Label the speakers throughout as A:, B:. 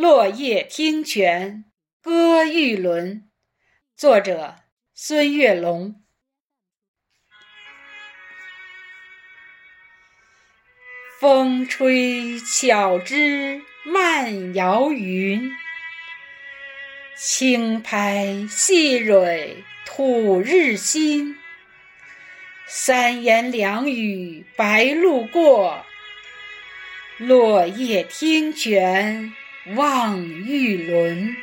A: 落叶听泉歌玉轮，作者孙月龙。风吹巧枝漫摇云，轻拍细蕊吐日新。三言两语白鹭过，落叶听泉望玉轮。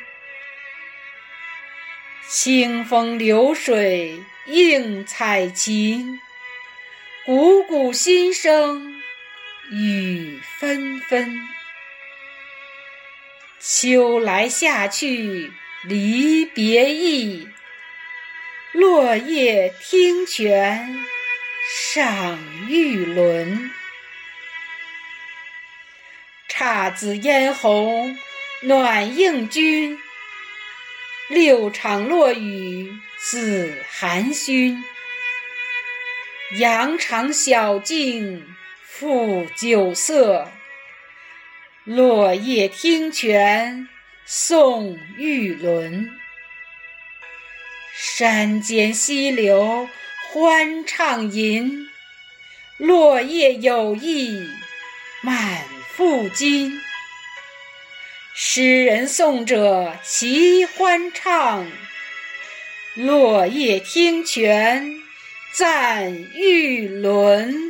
A: 清风流水映彩琴，怩怩心声雨纷纷。秋来夏去离别意，落叶听泉。赏玉轮，姹紫嫣红暖映君。六场落雨紫寒熏，羊肠小径复酒色。落叶听泉送玉轮，山间溪流。欢畅吟，落叶有意满不禁。诗人颂者齐欢唱，落叶听泉赞玉轮。